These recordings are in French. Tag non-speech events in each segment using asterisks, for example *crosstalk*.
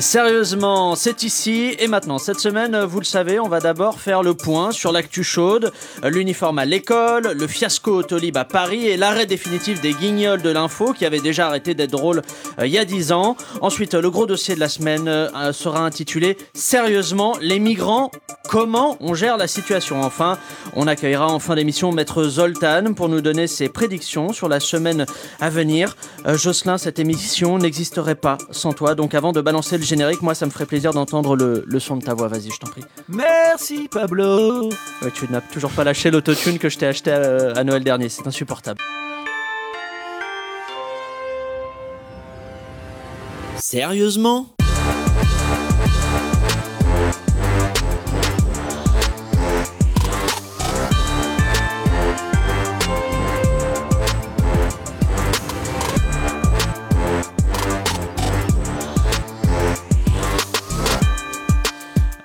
Sérieusement, c'est ici et maintenant. Cette semaine, vous le savez, on va d'abord faire le point sur l'actu chaude, l'uniforme à l'école, le fiasco Autolib à Paris et l'arrêt définitif des guignols de l'info qui avait déjà arrêté d'être drôle euh, il y a 10 ans. Ensuite, le gros dossier de la semaine euh, sera intitulé Sérieusement, les migrants, comment on gère la situation Enfin, on accueillera en fin d'émission Maître Zoltan pour nous donner ses prédictions sur la semaine à venir. Euh, Jocelyn, cette émission n'existerait pas sans toi, donc avant de balancer le générique, moi ça me ferait plaisir d'entendre le, le son de ta voix. Vas-y, je t'en prie. Merci Pablo. Ouais, tu n'as toujours pas lâché l'autotune que je t'ai acheté à, à Noël dernier, c'est insupportable. Sérieusement?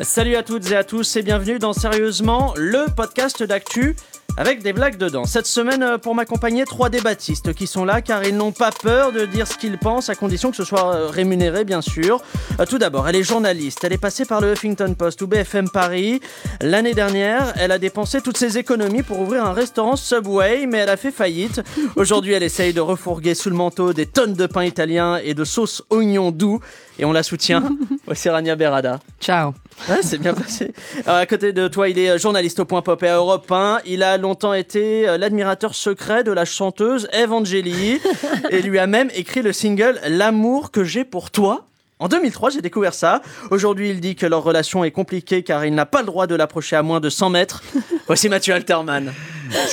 Salut à toutes et à tous et bienvenue dans Sérieusement, le podcast d'actu avec des blagues dedans. Cette semaine, euh, pour m'accompagner, trois débattistes qui sont là car ils n'ont pas peur de dire ce qu'ils pensent à condition que ce soit euh, rémunéré, bien sûr. Euh, Tout d'abord, elle est journaliste. Elle est passée par le Huffington Post ou BFM Paris. L'année dernière, elle a dépensé toutes ses économies pour ouvrir un restaurant Subway, mais elle a fait faillite. *laughs* Aujourd'hui, elle essaye de refourguer sous le manteau des tonnes de pain italien et de sauce oignon doux. Et on la soutient. *laughs* Voici Rania Berada. Ciao. Ouais, c'est bien passé. Alors, à côté de toi, il est journaliste au Point Pop et à Europe 1. Il a longtemps été euh, l'admirateur secret de la chanteuse Eve Angeli *laughs* et lui a même écrit le single L'amour que j'ai pour toi. En 2003, j'ai découvert ça. Aujourd'hui, il dit que leur relation est compliquée car il n'a pas le droit de l'approcher à moins de 100 mètres. *laughs* Voici Mathieu Alterman.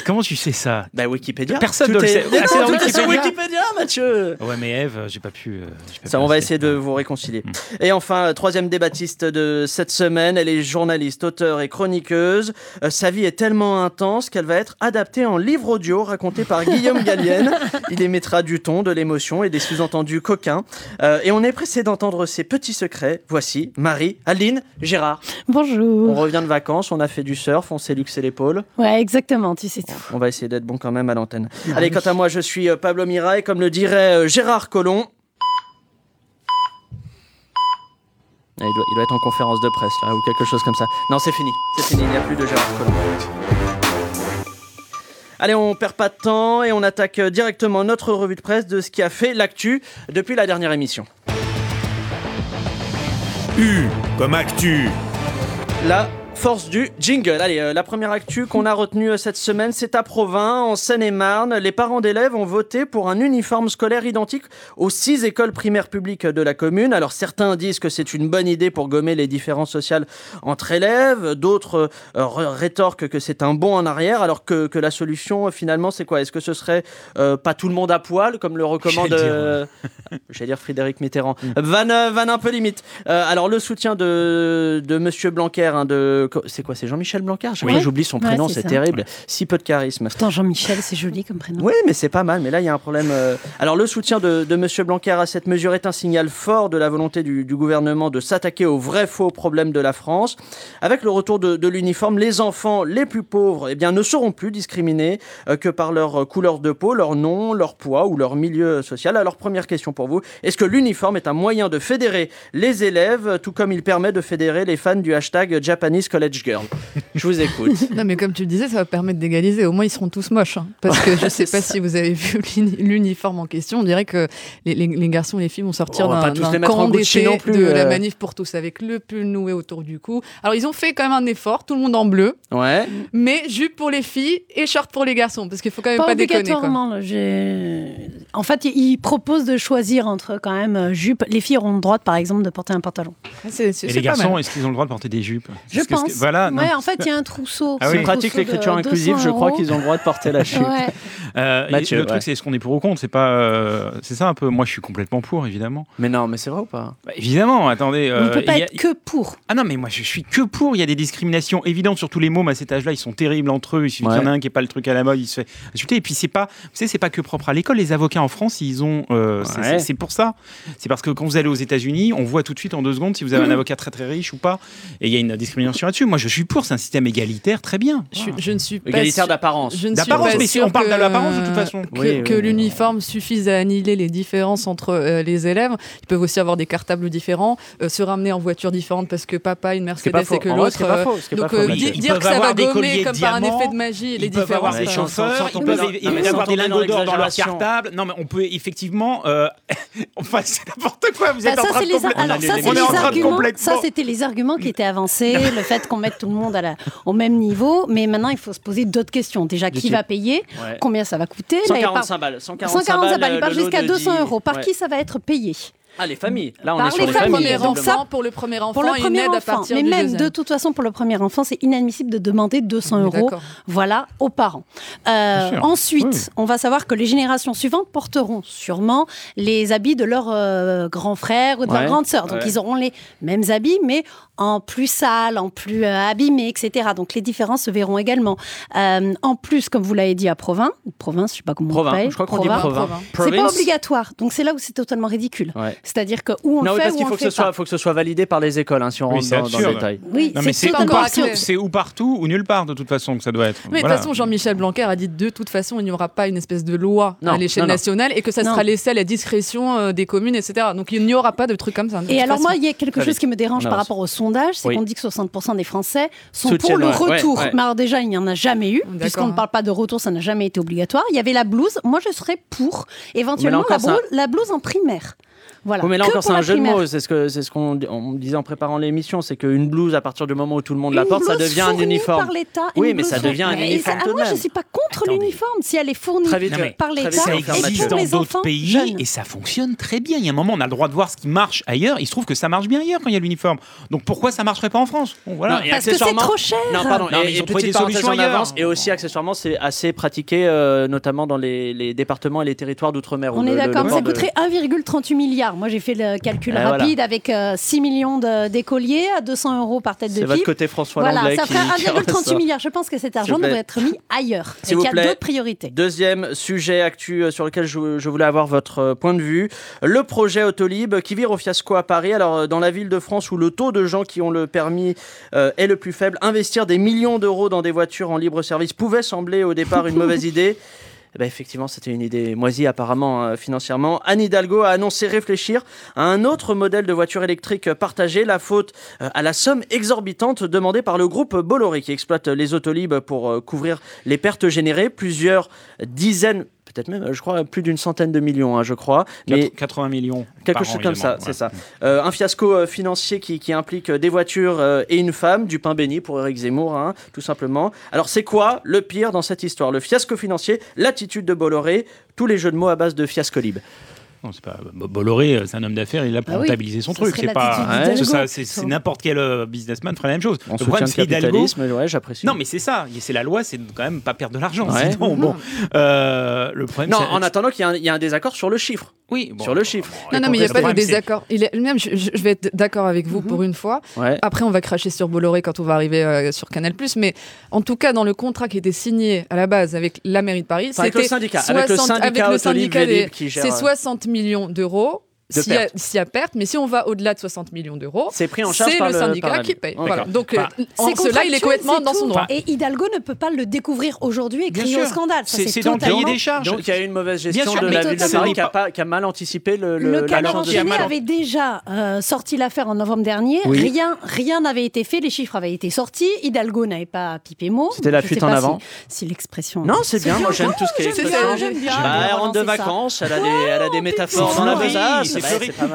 Comment tu sais ça? Bah, Wikipédia. Personne Tout ne le sait. Mais Ah, non, c'est dans Wikipédia Wikipédia, Mathieu. Ouais, mais Eve, j'ai pas pu. euh, j'ai pas Ça, pu on va rester. essayer de vous réconcilier. Et enfin, euh, troisième débattiste de cette semaine, elle est journaliste, auteure et chroniqueuse. Euh, sa vie est tellement intense qu'elle va être adaptée en livre audio raconté par Guillaume *laughs* Gallienne. Il émettra du ton, de l'émotion et des sous-entendus coquins. Euh, et on est pressé d'entendre ses petits secrets. Voici Marie, Aline, Gérard. On Bonjour. revient de vacances, on a fait du surf, on s'est luxé l'épaule. Ouais, exactement, tout. On va essayer d'être bon quand même à l'antenne. Allez, quant à moi, je suis euh, Pablo Mira et comme le dirait euh, Gérard Collomb. Ah, Il doit, il doit être en conférence de presse là ou quelque chose comme ça. Non, c'est fini, c'est fini, il n'y a plus de Gérard Collomb. Allez, on perd pas de temps et on attaque euh, directement notre revue de presse de ce qui a fait l'actu depuis la dernière émission. U comme actu. La force du jingle. Allez, euh, la première actu qu'on a retenue euh, cette semaine, c'est à Provins, en Seine-et-Marne. Les parents d'élèves ont voté pour un uniforme scolaire identique aux six écoles primaires publiques de la commune. Alors certains disent que c'est une bonne idée pour gommer les différences sociales entre élèves, d'autres euh, ré- rétorquent que c'est un bond en arrière, alors que, que la solution finalement c'est quoi? Est-ce que ce serait pas tout le monde à poil, comme le recommande... J'allais dire, *laughs* Frédéric Mitterrand. Van, euh, van un peu limite. Alors le soutien de, de Monsieur Blanquer, hein, de c'est quoi C'est Jean-Michel chaque Oui. j'oublie son prénom, c'est terrible. Si peu de charisme. Pourtant, Jean-Michel, c'est joli comme prénom. Oui, mais c'est pas mal. Mais là, il y a un problème. euh. Alors, le soutien de, de Monsieur Blanquer à cette mesure est un signal fort de la volonté du, du gouvernement de s'attaquer aux vrais faux problèmes de la France. Avec le retour de, de l'uniforme, les enfants les plus pauvres eh bien, ne seront plus discriminés euh, que par leur euh, couleur de peau, leur nom, leur poids ou leur milieu social. Alors, première question pour vous. Est-ce que l'uniforme est un moyen de fédérer les élèves, tout comme il permet de fédérer les fans du hashtag Japanese College Girl Je vous écoute. *laughs* Non, mais comme tu le disais, ça va permettre d'égaliser. Au moins, ils seront tous moches. hein. Parce que je *laughs* sais pas si vous avez vu l'uni- l'uniforme en question. On dirait que les, les- les garçons et les filles vont sortir d'un camp d'été de euh. la manif pour tous avec le pull noué autour du cou. Alors, ils ont fait quand même un effort, tout le monde en bleu, Ouais. mais jupe pour les filles et short pour les garçons. Parce qu'il faut quand même pas, Pas déconner. Quoi. obligatoirement. là, j'ai- En fait, il propose de choisir entre quand même euh, jupe. Les filles auront le droit, par exemple, de porter un pantalon. C'est- Et les garçons, est-ce qu'ils ont le droit de porter des jupes? Je Que- voilà, non. En fait, il y a un trousseau. Ah oui. Ils pratiquent l'écriture inclusive, 200 je crois qu'ils ont le droit de porter la chute. Ouais. Euh, et Mathieu, le ouais. truc, c'est est-ce qu'on est pour ou contre C'est pas, euh, c'est ça un peu. Moi, je suis complètement pour, évidemment. Mais non, mais c'est vrai ou pas? Bah, évidemment. Attendez. On ne euh, peut pas a- être que pour. Ah non, mais moi je suis que pour. Il y a des discriminations évidentes sur tous les mômes à cet âge-là. Ils sont terribles entre eux. Il suffit Ouais. qu'il y en a un qui est pas le truc à la mode, il se fait insulter. Et puis c'est pas, vous savez, c'est pas que propre à l'école. Les avocats en France, ils ont, euh, c'est pour ça. C'est parce que quand vous allez aux États-Unis, on voit tout de suite en deux secondes si vous avez un *clears throat* avocat très très riche ou pas. Et il y a une discrimination là-dessus. Moi, je suis pour. C'est un système égalitaire, très bien. Je, je ne suis pas Égalitaire d'apparence. Je ne suis D'apparence, pas mais si on parle de que- l'apparence de toute façon. Que, Oui, oui, que oui. l'uniforme suffise à annihiler les différences entre euh, les élèves. Ils peuvent aussi avoir des cartables différents, euh, se ramener en voiture différente parce que papa une Mercedes et que l'autre. euh, donc euh, dire que ça va gommer comme par un effet de magie les Ils peuvent avoir différences. des chauffeurs, sans ils peuvent avoir des lingots d'or dans leur cartable. Non, mais on peut effectivement. *laughs* Enfin, c'est n'importe quoi. Vous Bah, êtes en train de Ça, c'était les arguments qui étaient avancés, le fait qu'on mette tout le monde à la, au même niveau. Mais maintenant, il faut se poser d'autres questions. Déjà, qui va payer? Ouais. Combien ça va coûter? Là, il parle- 145 balles. 145 140 balles, il part jusqu'à de 200 dix- euros. Par Ouais. qui ça va être payé? Ah, les familles. Là, on Par est sur les les Pour le familles. Donc ça, enfant, pour le premier enfant, Pour le une premier aide à enfant. partir Mais du même, deuxième. de toute façon, pour le premier enfant, c'est inadmissible de demander 200 Oui, euros voilà, aux parents. Euh, ensuite, Oui. on va savoir que les générations suivantes porteront sûrement les habits de leurs euh, grands frères ou de Ouais, leurs grandes sœurs. Donc, ouais. ils auront les mêmes habits, mais en plus sales, en plus euh, abîmés, etc. Donc, les différences se verront également. Euh, en plus, comme vous l'avez dit à Provins, ou province, je sais pas comment on Provins. paye, Je crois qu'on dit Provins, Provins. Provins. C'est pas Province. obligatoire. Donc, c'est là où c'est totalement ridicule. Ouais. C'est-à-dire que où on Non, fait parce qu'il faut que, ce soit, faut que ce soit validé par les écoles, hein, si on Oui, rentre dans, dans le détail. Oui, c'est ou encore partout, c'est ou partout ou nulle part de toute façon que ça doit être. Mais de toute façon, Jean-Michel Blanquer a dit de toute façon, il n'y aura pas une espèce de loi Non, à l'échelle nationale et que ça Non. sera laissé à la discrétion euh, des communes, etc. Donc il n'y aura pas de trucs comme ça. Et alors façon. moi, il y a quelque chose qui me dérange par rapport au sondage, c'est Oui. qu'on dit que 60% des Français sont Soutiennent, pour le ouais, retour. ouais. Mais alors déjà, il n'y en a jamais eu, puisqu'on ne parle pas de retour, ça n'a jamais été obligatoire. Il y avait la blouse, moi je serais pour, éventuellement la blouse en primaire. Voilà. Mais là Que encore, c'est un jeu de mots. C'est ce que c'est ce qu'on on me disait en préparant l'émission, c'est qu'une blouse, à partir du moment où tout le monde la porte, ça devient un uniforme. par l'État. Oui, mais ça devient un uniforme Moi, je ne suis pas contre l'uniforme si elle est fournie par l'État Ça existe dans d'autres pays jeunes. et ça fonctionne très bien. Il y a un moment, on a le droit de voir ce qui marche ailleurs. Il se trouve que ça marche bien ailleurs quand il y a l'uniforme. Donc pourquoi ça marcherait pas en France? Bon, voilà. Non, et Parce que c'est accessoirement- trop cher. Non, pardon. Non, mais et, ils et ont trouvé petite des solutions parenthèse en ailleurs. avance, Et aussi, accessoirement, c'est assez pratiqué, euh, notamment dans les, les départements et les territoires d'outre-mer. On est d'accord, ça coûterait 1,38 milliard. Moi, j'ai fait le calcul Eh, rapide avec euh, 6 millions d'écoliers à 200 euros par tête de C'est votre pipe. côté François Voilà, Langlais ça qui- ferait qui ressort. 1,38 milliard. Je pense que cet argent devrait être mis ailleurs *laughs* et qu'il y a d'autres priorités. Deuxième sujet actu euh, sur lequel je, je voulais avoir votre euh, point de vue, le projet Autolib qui vire au fiasco à Paris. Alors euh, dans la ville de France où le taux de gens qui ont le permis euh, est le plus faible, investir des millions d'euros dans des voitures en libre service pouvait sembler au départ une *laughs* mauvaise idée. Eh ben, effectivement, c'était une idée moisie apparemment euh, financièrement. Anne Hidalgo a annoncé réfléchir à un autre modèle de voiture électrique partagée, la faute euh, à la somme exorbitante demandée par le groupe Bolloré qui exploite les autolibes pour euh, couvrir les pertes générées. Plusieurs dizaines, peut-être même, je crois, plus d'une centaine de millions, hein, je crois. Mais 80 millions. Quelque chose comme ça, c'est ça. Euh, un fiasco euh, financier qui, qui implique euh, des voitures euh, et une femme, du pain béni pour Eric Zemmour, hein, tout simplement. Alors c'est quoi le pire dans cette histoire? Le fiasco financier, l'attitude de Bolloré, tous les jeux de mots à base de fiasco libre. Non, c'est pas Bo- Bolloré, euh, c'est un homme d'affaires, il a pour Ah oui, rentabiliser son truc. C'est pas, Ouais. c'est ça, n'importe quel euh, businessman ferait la même chose. On le soutient problème, le c'est Hidalgo. capitalisme, ouais, j'apprécie. Non, mais c'est ça. C'est la loi, c'est quand même pas perdre de l'argent. Ouais. sinon, bon, euh, le problème, Non, en attendant qu'il y, ait un- il y a un désaccord sur le chiffre. oui, bon, sur le chiffre. bon, Non, non, mais il n'y a pas de désaccord. Il est... Même, je, vais être d'accord avec vous Mhm. pour une fois. Ouais. Après, on va cracher sur Bolloré quand on va arriver euh, sur Canal+. Mais en tout cas, dans le contrat qui était signé à la base avec la mairie de Paris, Enfin, avec le c'était syndicat, avec le syndicat avec le syndicat des- Vélib qui gère, c'est euh, 60 millions d'euros. De S'il y, a- perte. s'il y a perte, mais si on va au-delà de 60 millions d'euros, C'est pris en charge c'est par le syndicat par qui paye. Voilà. Donc, Enfin, euh, en cela, il est complètement dans son droit. Et Hidalgo ne peut pas le découvrir aujourd'hui et crier au scandale. C'est dans le cahier des charges. Donc il y a eu une mauvaise gestion sûr, de la ville de. Paris qui a, pas- qui a mal anticipé le, Le, de- mal- avait déjà euh, sorti l'affaire en novembre dernier. Oui. Rien, rien n'avait été fait. Les chiffres avaient été sortis. Hidalgo n'avait pas pipé mot. C'était la fuite en avant. Si, si l'expression. Non, c'est bien, moi j'aime tout ce qui est. Bah, elle rentre de relancer ça. vacances, elle a des, elle a des métaphores dans la besace.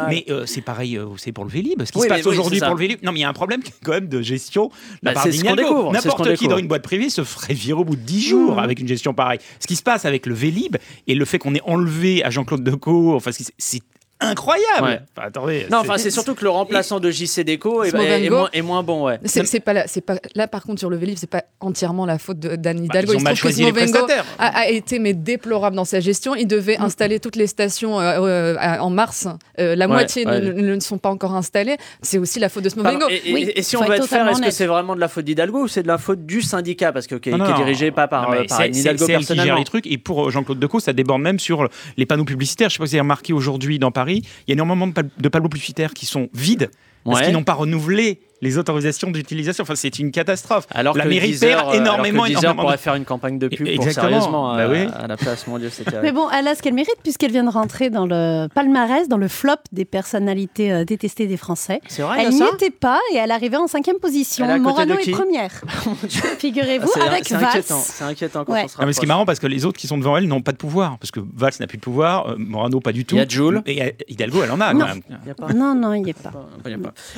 Mais euh, c'est pareil, euh, c'est pour le Vélib. Ce qui Oui, se passe oui, aujourd'hui pour le Vélib. Non, mais il y a un problème quand même de gestion. Bah, c'est ce qu'on découvre, N'importe qui dans une boîte privée se ferait virer au bout de 10 jours Mmh. avec une gestion pareille. Ce qui se passe avec le Vélib et le fait qu'on ait enlevé à Jean-Claude Decaux, enfin, c'est incroyable. Ouais. Enfin, attendez. Non, c'est- enfin, c'est surtout que le remplaçant de JC Deco est, est- est Smovengo. moins, est moins bon, ouais. C'est pas là, c'est pas là par contre sur le Vélib, c'est pas entièrement la faute d'Anne Bah, Hidalgo. ils ont Il se mal trouve que choisi les a, a été mais déplorable dans sa gestion. Il devait installer toutes les stations euh, euh, en mars. Euh, la Ouais, moitié ne- ouais. Ne, ne sont pas encore installées. C'est aussi la faute de Smovengo. Et, et- Oui, et si on veut être faire, est-ce que c'est vraiment de la faute d'Hidalgo ou c'est de la faute du syndicat? Parce que qui, Non, qui est dirigé pas par, Non, par c'est- Anne Hidalgo elle qui gère personnellement. les trucs. Et pour Jean-Claude Decaux, ça déborde même sur les panneaux publicitaires. Je sais pas si vous avez remarqué aujourd'hui dans Paris, il y a énormément de, pal- de publicitaires qui sont vides parce Ouais. qu'ils n'ont pas renouvelé les autorisations d'utilisation. Enfin, c'est une catastrophe. Alors la que mairie Deezer, perd euh, énormément, alors que énormément pourrait de- faire une campagne de pub pour Exactement. sérieusement Bah à, oui. à la place. Mon Dieu, c'est Mais bon, elle a ce qu'elle mérite puisqu'elle vient de rentrer dans le palmarès, dans le flop des personnalités euh, détestées des Français. C'est vrai, Elle n'y était pas et elle arrivait en cinquième position. Elle est Morano est première. *laughs* Figurez-vous, Ah, c'est- avec c'est Valls. inquiétant, c'est inquiétant quand Ouais. on se Ah, mais ce qui est marrant parce que les autres qui sont devant elle n'ont pas de pouvoir parce que Valls n'a plus de pouvoir, euh, Morano pas du tout. Il y a Jules. et euh, Hidalgo elle en a Non. quand même. Il y a pas. Non, non, il n'y a pas.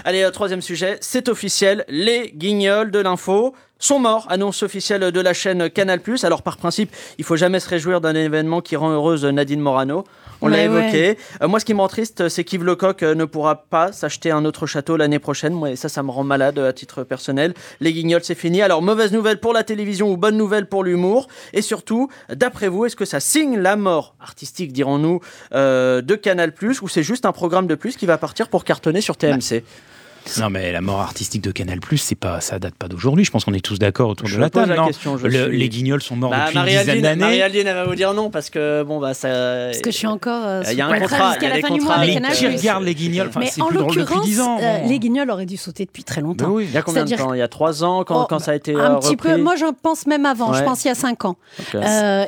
Allez, euh, troisième sujet, c'est officiel, les guignols de l'info sont morts, annonce officielle de la chaîne Canal+. Alors par principe, il faut jamais se réjouir d'un événement qui rend heureuse Nadine Morano. On l'a évoqué. Euh, moi, ce qui me rend triste, c'est qu'Yves Lecoq euh, ne pourra pas s'acheter un autre château l'année prochaine. Moi, et ça, ça me rend malade euh, à titre personnel. Les guignols, c'est fini. Alors, mauvaise nouvelle pour la télévision ou bonne nouvelle pour l'humour. Et surtout, d'après vous, est-ce que ça signe la mort artistique, dirons-nous, euh, de Canal+, ou c'est juste un programme de plus qui va partir pour cartonner sur TMC Non mais la mort artistique de Canal+, c'est pas, ça date pas d'aujourd'hui. Je pense qu'on est tous d'accord autour Je de la table. la non question, je Le- suis- Les Guignols sont morts Bah, depuis une dizaine d'années. Marie-Aldine, elle va vous dire non parce que bon bah ça. Parce que je suis encore euh, Il y a un contrat jusqu'à la fin du mois avec Canal+. qui euh, regarde les Guignols Mais en plus l'occurrence, 10 ans. euh, les Guignols auraient dû sauter depuis très longtemps. Oui. Il y a combien de C'est-à-dire temps Il y a trois ans quand, Oh, quand ça a été un euh, petit peu. Moi, j'en pense même avant. Je pense il y a cinq ans.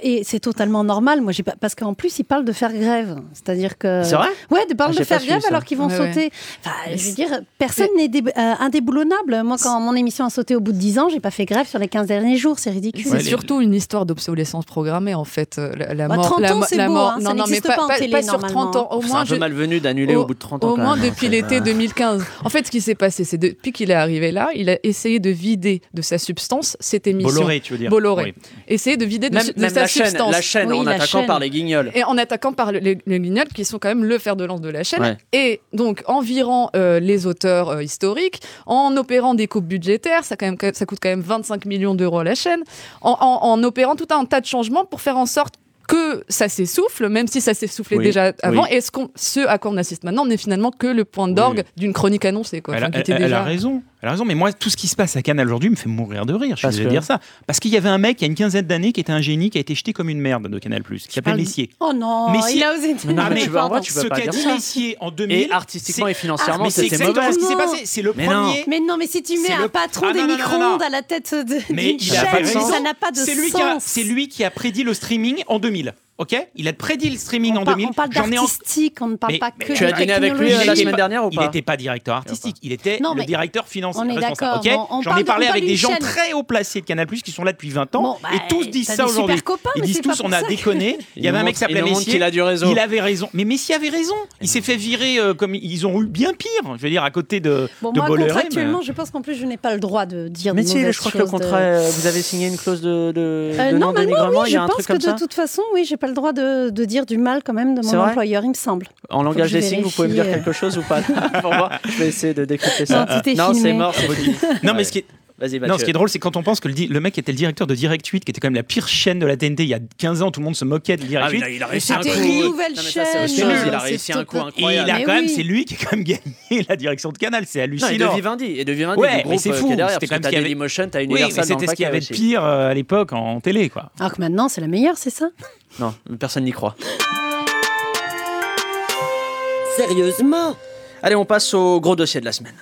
Et c'est totalement normal. Moi, j'ai pas parce qu'en plus, ils parlent de faire grève. C'est-à-dire que. C'est vrai Ouais, de parler Ah, de pas faire grève alors qu'ils vont sauter. Enfin, je veux dire, personne n'est dé- euh, indéboulonnable. Moi, quand mon émission a sauté au bout de 10 ans, j'ai pas fait grève sur les 15 derniers jours. C'est ridicule. C'est Ouais, les- surtout une histoire d'obsolescence programmée en fait. euh, La, la Bah, mort, 30 la, ans, c'est la beau, mort. hein, ça non, non, mais pas, pas en pas- télé, pas sur normalement. 30 ans. Au C'est moins, un peu je- malvenu d'annuler au, bout de 30 ans. Au moins même, depuis hein, l'été c'est pas- 2015. En fait, ce qui s'est passé, c'est depuis qu'il est arrivé là, il a essayé de vider de sa substance cette émission. Bolloré, tu veux dire Bolloré. Oui. Essayer de vider de, Même, su- de même sa la chaîne, substance. la chaîne Oui, en la attaquant chaîne. par les guignols. Et en attaquant par le- les, les guignols qui sont quand même le fer de lance de la chaîne. Ouais. Et donc en virant euh, les auteurs euh, historiques, en opérant des coupes budgétaires, ça, quand même, ça coûte quand même 25 millions d'euros à la chaîne, en, en- en opérant tout un tas de changements pour faire en sorte que ça s'essouffle, même si ça s'essoufflait Oui, déjà avant. oui. Et ce, ce à quoi on assiste maintenant n'est finalement que le point d'orgue d'une chronique annoncée. Quoi. Elle, Enfin, elle a déjà- raison. Elle a raison. Mais moi, tout ce qui se passe à Canal aujourd'hui me fait mourir de rire. Je suis Parce désolé de que- dire ça. Parce qu'il y avait un mec il y a une quinzaine d'années qui était un génie qui a été jeté comme une merde de Canal qui s'appelle Messier. Oh non, Mais si- il a osé. Mais non, Ah, mais tu vrai, tu Ce peux pas qu'a dire dit ça. Messier en 2000. Et artistiquement et financièrement, mais c'est c'était exactement mauvais. ce qui s'est Non. passé. C'est le Mais non. premier. Mais non, mais si tu mets un le- patron Ah, des non, micro-ondes à la tête de- Mais d'une il a ça n'a pas de sens. c'est lui qui a prédit le streaming en 2000. Ok? Il a prédit le streaming on, en par- 2000. on parle J'en ai en- d'artistique, on ne parle Mais- pas mais que tu de as dîné avec lui, euh, la Il semaine dernière ou Il pas n'était pas directeur artistique, il était Non, le directeur financier. on est responsable, d'accord, J'en ai parlé avec des gens chaîne. très haut placés de Canal qui sont là depuis 20 ans Bon, bah, et tous disent ça aujourd'hui. copains, Ils disent tous on a déconné. Il y Il avait un mec qui s'appelait il Messier. qu'il a du réseau. Il avait raison. Mais Messier avait raison. Il s'est fait virer euh, comme ils ont eu bien pire. Je veux dire, à côté de, Bon, de moi, Bolloré, contractuellement, mais- je pense qu'en plus, je n'ai pas le droit de dire Mais de si, je crois que le contrat, euh, vous avez signé une clause de, Euh, non-dénigrement, oui, il y a un truc de toute façon, oui, j'ai pas le droit de, de dire du mal quand même de mon employeur, il me semble. En langage des signes, vous pouvez me dire euh. quelque chose ou pas Pour moi, *laughs* je vais essayer de décrypter ça. Non, c'est mort. *laughs* Non, mais ce qui est, Vas-y, Non, ce qui est drôle, c'est quand on pense que le, di- le mec était le directeur de Direct 8, qui était quand même la pire chaîne de la TNT il y a 15 ans, tout le monde se moquait de Direct Ah, mais 8. là, il a réussi un C'était coup. une nouvelle Non, mais ça, c'est autre chaîne, chose, Il a c'est réussi un coup total- Et il incroyable. a Mais quand même, oui. c'est lui qui a quand même gagné la direction de Canal, c'est Non, et hallucinant. de Vivendi, et de Vivendi, Ouais, du mais groupe c'est euh, fou, qui est derrière, c'était parce quand que même t'as ce qu'il y avait- Dailymotion, t'as oui, mais Universal dans c'était le ce qu'il y paquet avait de aussi. pire euh, à l'époque en télé, quoi. Alors que maintenant, c'est la meilleure, c'est ça? Non, personne n'y croit. Sérieusement? Allez, on passe au gros dossier de la semaine.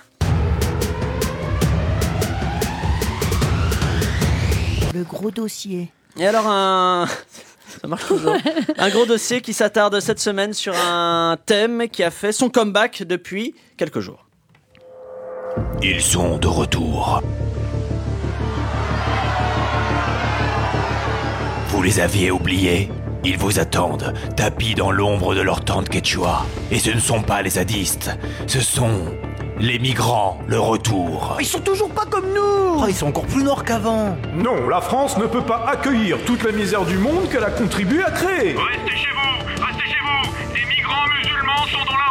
Gros dossier. Et alors un... *laughs* Ça marche toujours. un gros dossier qui s'attarde cette semaine sur un thème qui a fait son comeback depuis quelques jours. Ils sont de retour. Vous les aviez oubliés? Ils vous attendent, tapis dans l'ombre de leur tente quechua. Et ce ne sont pas les zadistes, ce sont les migrants, le retour. Ils sont toujours pas comme nous Oh, Ils sont encore plus noirs qu'avant Non, la France ne peut pas accueillir toute la misère du monde qu'elle a contribué à créer. Restez chez vous Restez chez vous Des migrants musulmans sont dans la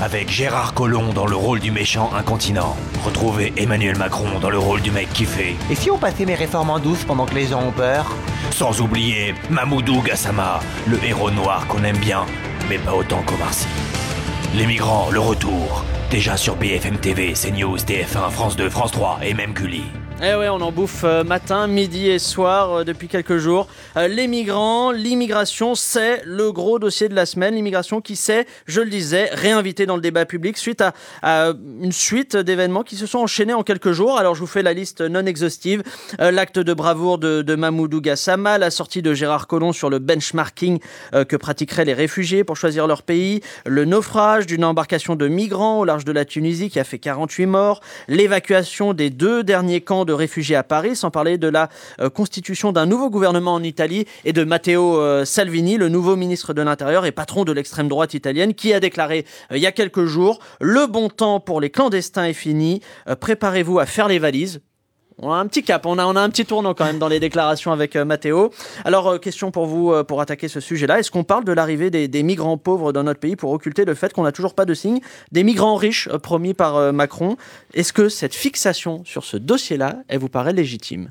avec Gérard Collomb dans le rôle du méchant incontinent. Retrouvez Emmanuel Macron dans le rôle du mec kiffé. Et si on passait mes réformes en douce pendant que les gens ont peur? Sans oublier Mamoudou Gassama, le héros noir qu'on aime bien, mais pas autant qu'Omar Sy. Les migrants, le retour. Déjà sur BFM TV, CNews, TF1, France 2, France 3 et même Gulli. Eh ouais, on en bouffe euh, matin, midi et soir euh, depuis quelques jours. Euh, les migrants, l'immigration, c'est le gros dossier de la semaine. L'immigration qui s'est, je le disais, réinvité dans le débat public suite à, une suite d'événements qui se sont enchaînés en quelques jours. Alors je vous fais la liste non exhaustive. L'acte de bravoure de, Mamoudou Gassama, la sortie de Gérard Collomb sur le benchmarking que pratiqueraient les réfugiés pour choisir leur pays, le naufrage d'une embarcation de migrants au large de la Tunisie qui a fait 48 morts, l'évacuation des deux derniers camps de réfugiés à Paris, sans parler de la euh, constitution d'un nouveau gouvernement en Italie et de Matteo euh, Salvini, le nouveau ministre de l'Intérieur et patron de l'extrême droite italienne, qui a déclaré euh, il y a quelques jours le bon temps pour les clandestins est fini, préparez-vous à faire les valises. On a un petit cap, on a, on a un petit tournant quand même dans les déclarations avec euh, Matteo. Alors, euh, question pour vous, euh, pour attaquer ce sujet-là. Est-ce qu'on parle de l'arrivée des, des migrants pauvres dans notre pays pour occulter le fait qu'on n'a toujours pas de signe des migrants riches euh, promis par Macron? Est-ce que cette fixation sur ce dossier-là, elle vous paraît légitime?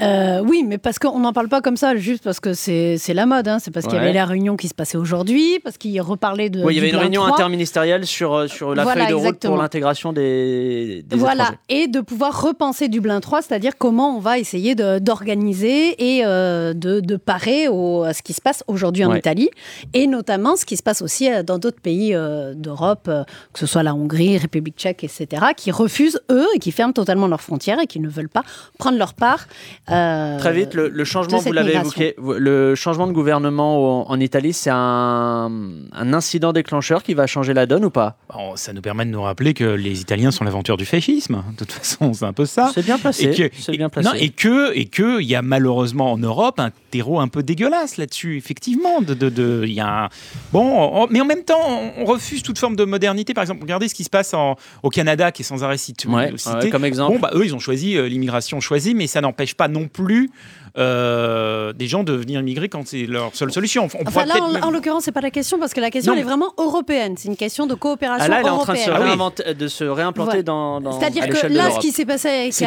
Oui, mais parce qu'on n'en parle pas comme ça, juste parce que c'est la mode. hein. C'est parce qu'il y avait la réunion qui se passait aujourd'hui, parce qu'il reparlait de. Oui, il y avait une réunion 3. interministérielle sur, sur la Voilà, feuille de route exactement. pour l'intégration des, des Voilà, étrangers. et de pouvoir repenser Dublin 3, c'est-à-dire comment on va essayer de- d'organiser et euh, de, de parer au, à ce qui se passe aujourd'hui en Ouais. Italie, et notamment ce qui se passe aussi euh, dans d'autres pays euh, d'Europe, que ce soit la Hongrie, République tchèque, etc., qui refusent, eux, et qui ferment totalement leurs frontières et qui ne veulent pas prendre leur part. euh, Très vite, le, le changement, de vous l'avez migration. évoqué, le changement de gouvernement en, en Italie, c'est un, un incident déclencheur qui va changer la donne ou pas? Bon, ça nous permet de nous rappeler que les Italiens sont l'aventure du fascisme. De toute façon, c'est un peu ça. C'est bien placé. Et que, C'est bien et- placé. non, et que et que il y a malheureusement en Europe un terreau un peu dégueulasse là-dessus. Effectivement, de, de, y a un- bon, on- mais en même temps, on, on refuse toute forme de modernité. Par exemple, regardez ce qui se passe en- au Canada, qui est sans arrêt cité. Ouais, cité. ouais, comme exemple. Bon, bah eux, ils ont choisi euh, l'immigration choisie, mais ça n'empêche pas non plus euh, des gens de venir immigrer quand c'est leur seule solution. On Enfin là, en, même- en l'occurrence, c'est pas la question parce que la question Non, elle est vraiment européenne. C'est une question de coopération Ah là, elle est en train de se, européenne. réinventer- de se réimplanter Voilà. dans, dans C'est-à-dire à que là, ce qui s'est passé avec, C'est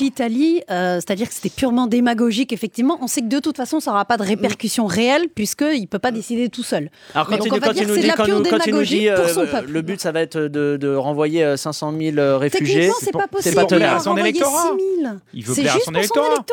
l'Italie, euh, c'est-à-dire que c'était purement démagogique, effectivement. On sait que de toute façon, ça n'aura pas de répercussions réelles puisqu'il ne peut pas décider tout seul. Alors quand, Donc, il, on va quand dire il que nous c'est dit, de la quand, pure nous- quand il dit son euh, le but ça va être de, de renvoyer euh, 500 000 euh, réfugiés, Techniquement, c'est pas possible. pas Il va tolérable. son renvoyer électorat. 6 000. Il veut C'est plaire à son électorat.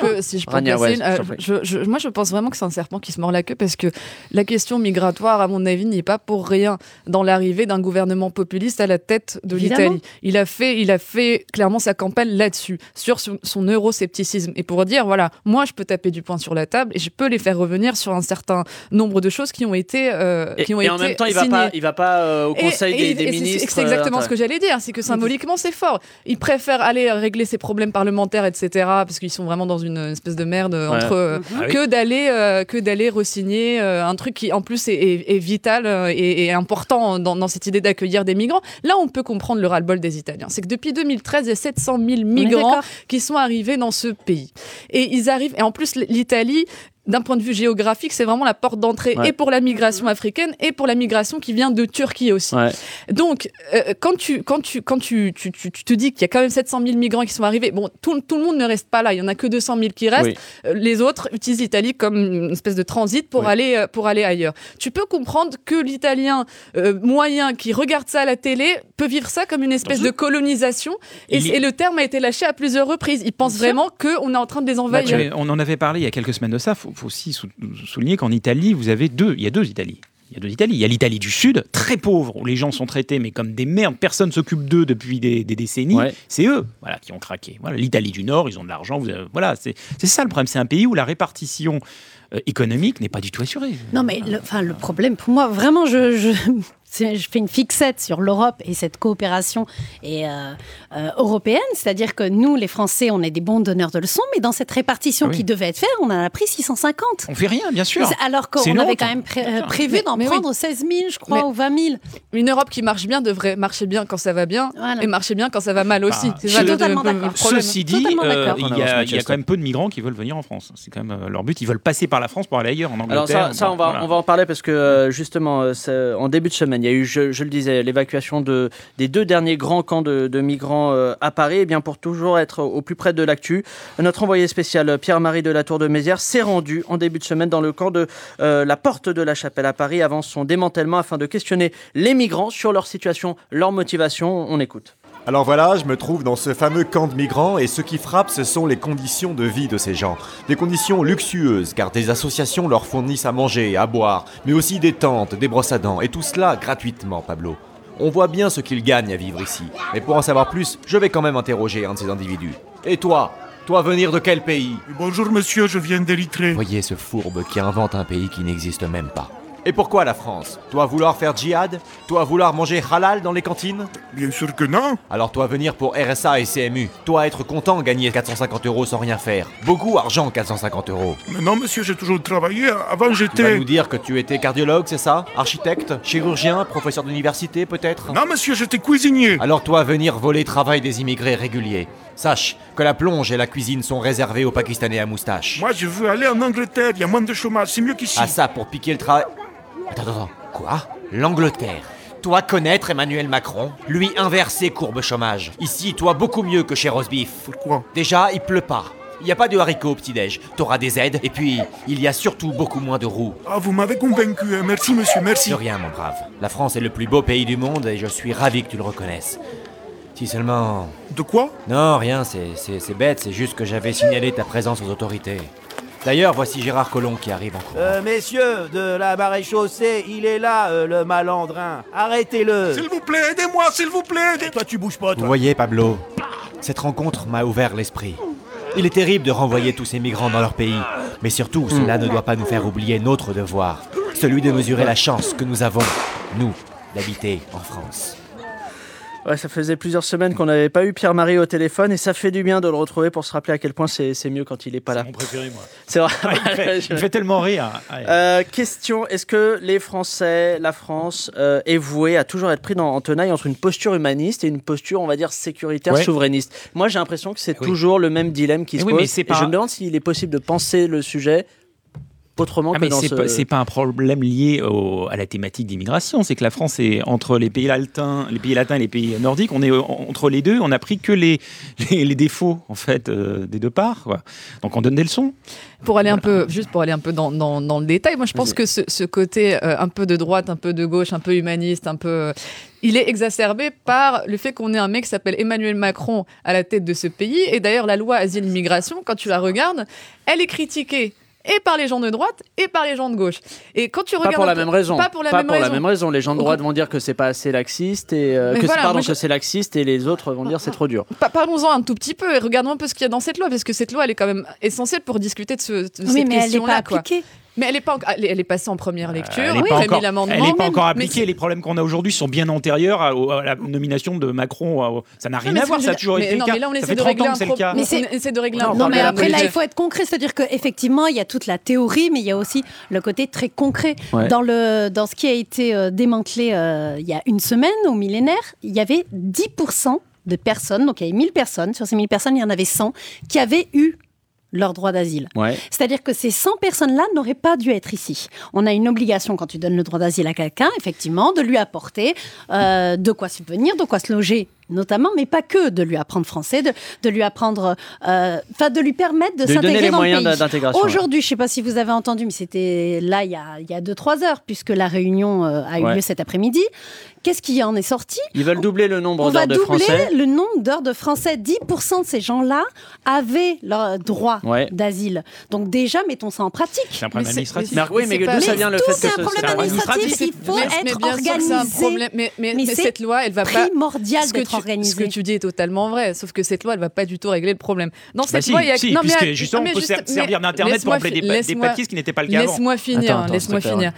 Si je, peux, *laughs* si je peux Rania, placer ouais, une- euh, je- je- moi, je pense vraiment que c'est un serpent qui se mord la queue parce que la question migratoire, à mon avis, n'est pas pour rien dans l'arrivée d'un gouvernement populiste à la tête de l'Italie. Il a fait, il a fait clairement sa campagne là-dessus, sur son, son euroscepticisme. Et pour dire, voilà, moi, je peux taper du poing sur la table et je peux les faire revenir sur un certain nombre de choses qui ont été, euh, Et, qui ont et été en même temps, il va signées. pas, il va pas euh, au conseil et- des, et des c'est- ministres. C'est exactement euh, ce que j'allais dire, c'est que symboliquement c'est fort. Ils préfèrent aller régler ses problèmes parlementaires, etc., parce qu'ils sont vraiment dans une espèce de merde euh, Ouais. entre eux, Ah oui. que d'aller euh, que d'aller resigner euh, un truc qui en plus est, est- est vital euh, et, important dans, dans cette idée d'accueillir des migrants. Là, on peut comprendre le ras-le-bol des Italiens. C'est que depuis 2013, il y a 700 000 On est migrants qui sont arrivés dans ce pays. Et ils arrivent, et en plus, l'Italie, d'un point de vue géographique, c'est vraiment la porte d'entrée Ouais. et pour la migration africaine et pour la migration qui vient de Turquie aussi. Ouais. Donc, euh, quand tu quand tu quand tu, tu, tu, tu te dis qu'il y a quand même 700 000 migrants qui sont arrivés, bon, tout, tout le monde ne reste pas là. Il y en a que 200 000 qui restent. Oui. Euh, Les autres utilisent l'Italie comme une espèce de transit pour Oui. aller euh, pour aller ailleurs. Tu peux comprendre que l'Italien euh, moyen qui regarde ça à la télé peut vivre ça comme une espèce de colonisation. Et, Il le terme a été lâché à plusieurs reprises. Ils pensent vraiment que on est en train de les envahir. Mais on en avait parlé il y a quelques semaines de ça. Il faut, faut aussi sou- souligner qu'en Italie, vous avez deux. Il y a deux Italies. Il y a deux Italies. Il y a l'Italie du Sud, très pauvre, où les gens sont traités mais comme des merdes. Personne s'occupe d'eux depuis des, des décennies. Ouais. C'est eux, voilà, qui ont craqué. Voilà, l'Italie du Nord, ils ont de l'argent. avez- Voilà, c'est ça le problème. C'est un pays où la répartition euh, économique n'est pas du tout assurée. Non, mais le, enfin, le problème pour moi, vraiment, je, je fais une fixette sur l'Europe et cette coopération et, euh, euh, européenne. C'est-à-dire que nous, les Français, on est des bons donneurs de leçons, mais dans cette répartition Ah oui. qui devait être faite, on en a pris 650. On fait rien, bien sûr. Alors qu'on avait honte. quand même pré- euh, prévu d'en oui. prendre 16 000, je crois, Mais- ou 20 000. Une Europe qui marche bien devrait marcher bien quand ça va bien Voilà. et marcher bien quand ça va mal aussi. Ah, C'est je ça suis le- totalement le- le d'accord. problème. Ceci dit, euh, il y, a, y quand même peu de migrants qui veulent venir en France. C'est quand même euh, leur but. Ils veulent passer par la France pour aller ailleurs, en Alors Angleterre. ça, ça on, va, voilà. on va en parler parce que justement, en début de semaine, Il y a eu, je, le disais, l'évacuation de, des deux derniers grands camps de, migrants euh, à Paris. Et bien pour toujours être au plus près de l'actu, notre envoyé spécial euh, Pierre-Marie de la Tour de Mézières s'est rendu en début de semaine dans le camp de euh, la Porte de la Chapelle à Paris avant son démantèlement afin de questionner les migrants sur leur situation, leur motivation. On écoute. Alors voilà, je me trouve dans ce fameux camp de migrants et ce qui frappe, ce sont les conditions de vie de ces gens. Des conditions luxueuses, car des associations leur fournissent à manger, à boire, mais aussi des tentes, des brosses à dents, et tout cela gratuitement, Pablo. On voit bien ce qu'ils gagnent à vivre ici, mais pour en savoir plus, je vais quand même interroger un de ces individus. Et toi? Toi venir de quel pays? Bonjour monsieur, je viens d'Érythrée. Voyez ce fourbe qui invente un pays qui n'existe même pas. Et pourquoi la France Toi vouloir faire djihad Toi vouloir manger halal dans les cantines Bien sûr que non. Alors toi venir pour RSA et CMU Toi être content gagner 450 euros sans rien faire Beaucoup argent 450 euros Mais non monsieur, j'ai toujours travaillé. Avant Tu vas j'étais... nous dire que tu étais cardiologue, c'est ça Architecte Chirurgien Professeur d'université peut-être Non monsieur, j'étais cuisinier. Alors toi venir voler travail des immigrés réguliers Sache que la plonge et la cuisine sont réservées aux Pakistanais à moustache. Moi je veux aller en Angleterre, il y a moins de chômage, c'est mieux qu'ici. Ah ça, pour piquer le travail... Attends, attends, attends. Quoi? L'Angleterre toi connaître Emmanuel Macron, lui inverser courbe chômage. Ici, toi beaucoup mieux que chez Rosebif. Pourquoi? Déjà, il pleut pas. Il n'y a pas de haricots au petit-déj. T'auras des aides, et puis, il y a surtout beaucoup moins de roues. Ah, vous m'avez convaincu. hein. Merci monsieur, merci. De rien, mon brave. La France est le plus beau pays du monde, et je suis ravi que tu le reconnaisses. Si seulement... De quoi? Non, rien, c'est bête, c'est juste que j'avais signalé ta présence aux autorités. D'ailleurs, voici Gérard Collomb qui arrive en courant. Euh, messieurs de la maréchaussée, il est là, euh, le malandrin. Arrêtez-le. S'il vous plaît, aidez-moi, s'il vous plaît. aidez- Toi, tu bouges pas, Vous voyez, Pablo, cette rencontre m'a ouvert l'esprit. Il est terrible de renvoyer tous ces migrants dans leur pays, mais surtout, cela ne doit pas nous faire oublier notre devoir, celui de mesurer la chance que nous avons, nous, d'habiter en France. Ouais, ça faisait plusieurs semaines qu'on n'avait pas eu Pierre-Marie au téléphone et ça fait du bien de le retrouver pour se rappeler à quel point c'est c'est mieux quand il est pas là. Mon préféré, moi. *laughs* C'est vrai. Ah, *laughs* il, fait, il fait tellement rire. Euh, question est-ce que les Français, la France, euh, est vouée à toujours être pris dans, en tenaille entre une posture humaniste et une posture, on va dire, sécuritaire, Ouais. souverainiste? Moi, j'ai l'impression que c'est Oui. toujours le même dilemme qui se oui, pose. mais c'est Et pas- je me demande s'il est possible de penser le sujet autrement Ah, que mais dans c'est ce... pas, c'est pas un problème lié au- à la thématique d'immigration. C'est que la France est entre les pays latins, les pays latins et les pays nordiques. On est entre les deux. On a pris que les, les, les défauts en fait euh, des deux parts. quoi. Donc on donne des leçons. Pour aller un peu, juste pour aller un peu dans, dans, dans le détail, moi je pense Vas-y. que ce, ce côté euh, un peu de droite, un peu de gauche, un peu humaniste, un peu, euh, il est exacerbé par le fait qu'on ait un mec qui s'appelle Emmanuel Macron à la tête de ce pays. Et d'ailleurs, la loi asile-immigration, quand tu la regardes, elle est critiquée et par les gens de droite et par les gens de gauche. Et quand tu Pas regardes pour la peu- même raison. Pas pour la même raison. même raison. Les gens de droite vont dire que c'est pas assez laxiste et euh, que, voilà, pardon, je- que c'est laxiste et les autres vont dire c'est trop dur. Pa- Parlons-en un tout petit peu et regardons un peu ce qu'il y a dans cette loi, parce que cette loi, elle est quand même essentielle pour discuter de, ce, de Oui, cette mais elle n'est pas appliquée. Mais elle est, pas, en- elle est- elle est passée en première lecture. Elle n'est oui, pas, encore, pas appliquée. Les problèmes qu'on a aujourd'hui sont bien antérieurs à, la nomination de Macron. à- Ça n'a rien à voir. Ça a toujours été le mais cas. non, mais là, on essaie de 30 régler un que c'est le pro- cas. mais c'est- on essaie de régler Non, un on Non, mais après, là, il faut être concret. C'est-à-dire qu'effectivement, il y a toute la théorie, mais il y a aussi le côté très concret. Ouais. Dans, le, dans ce qui a été euh, démantelé euh, il y a une semaine, au millénaire, il y avait 10% de personnes, donc il y avait 1000 personnes, sur ces 1000 personnes, il y en avait 100 qui avaient eu leur droit d'asile. Ouais. C'est-à-dire que ces 100 personnes-là n'auraient pas dû être ici. On a une obligation, quand tu donnes le droit d'asile à quelqu'un, effectivement, de lui apporter euh, de quoi subvenir, de quoi se loger notamment, mais pas que, de lui apprendre français, de, de lui apprendre, euh, enfin de lui permettre de, De s'intégrer dans moyens le pays. Aujourd'hui, je ne sais pas si vous avez entendu, mais c'était là il y a, il y a deux, trois heures, puisque la réunion euh, a eu Ouais. lieu cet après-midi. Qu'est-ce qui en est sorti Ils veulent doubler le nombre on va d'heures de doubler français. le nombre d'heures de français. 10% de ces gens-là avaient leur droit Ouais. d'asile. Donc déjà, mettons ça en pratique. C'est un problème administratif. Mais oui, mais d'où ça vient le tout, fait que c'est un problème administratif. Il faut mais, être organisé. problème. Mais, mais, Mais mais c'est cette loi, elle va pas. primordial d'être tu, ce organisé. que tu dis est totalement vrai, sauf que cette loi, elle va pas du tout régler le problème. Dans Bah cette si, loi, il y a si, non, mais- puisque justement, non, on peut servir d'Internet pour appeler des, fi- pa- des laisse-moi- papiers, ce qui n'était pas le cas avant. Laisse-moi finir, laisse-moi finir.